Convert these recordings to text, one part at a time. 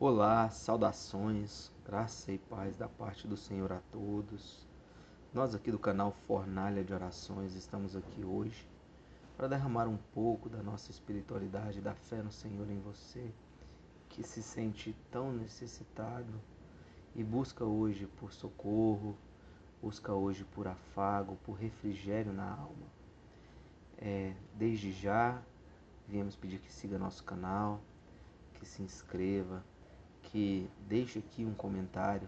Olá, saudações, graça e paz da parte do Senhor a todos. Nós aqui do canal Fornalha de Orações estamos aqui hoje para derramar um pouco da nossa espiritualidade, da fé no Senhor em você, que se sente tão necessitado e busca hoje por socorro, busca hoje por afago, por refrigério na alma. É, desde já, viemos pedir que siga nosso canal, que se inscreva, que deixe aqui um comentário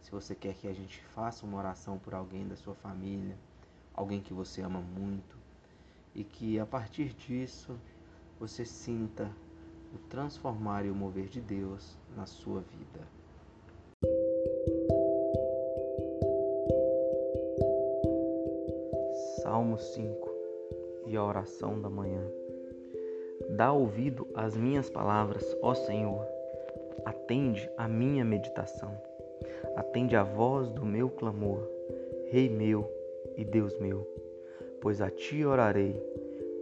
se você quer que a gente faça uma oração por alguém da sua família, alguém que você ama muito, e que a partir disso você sinta o transformar e o mover de Deus na sua vida. Salmo 5 e a oração da manhã. Dá ouvido às minhas palavras, ó Senhor Atende a minha meditação. Atende a voz do meu clamor, Rei meu e Deus meu. Pois a ti orarei.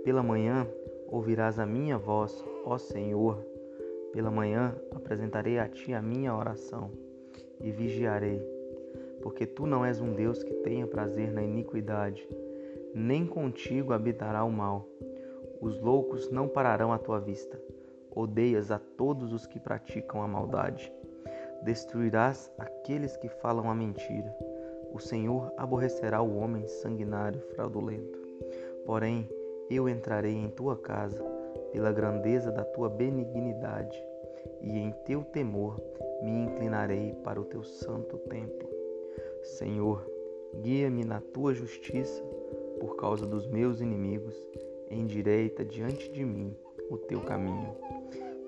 Pela manhã ouvirás a minha voz, ó Senhor. Pela manhã apresentarei a ti a minha oração e vigiarei. Porque tu não és um Deus que tenha prazer na iniquidade, nem contigo habitará o mal. Os loucos não pararão à tua vista odeias a todos os que praticam a maldade. Destruirás aqueles que falam a mentira. O Senhor aborrecerá o homem sanguinário e fraudulento. Porém, eu entrarei em tua casa pela grandeza da tua benignidade, e em teu temor me inclinarei para o teu santo templo. Senhor, guia-me na tua justiça por causa dos meus inimigos, endireita diante de mim o teu caminho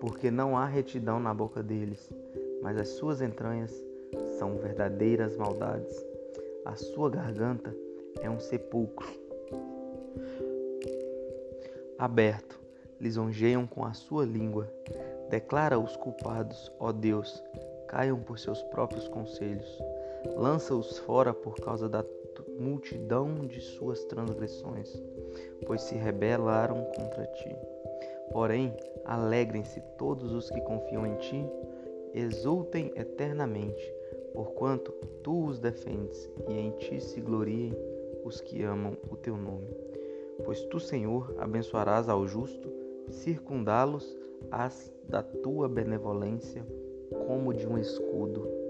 porque não há retidão na boca deles, mas as suas entranhas são verdadeiras maldades. A sua garganta é um sepulcro aberto, lisonjeiam com a sua língua. Declara os culpados, ó Deus, caiam por seus próprios conselhos. Lança-os fora por causa da multidão de suas transgressões, pois se rebelaram contra ti. Porém, alegrem-se todos os que confiam em ti, exultem eternamente, porquanto tu os defendes e em ti se gloriem os que amam o teu nome. Pois tu, Senhor, abençoarás ao justo, circundá-los as da tua benevolência como de um escudo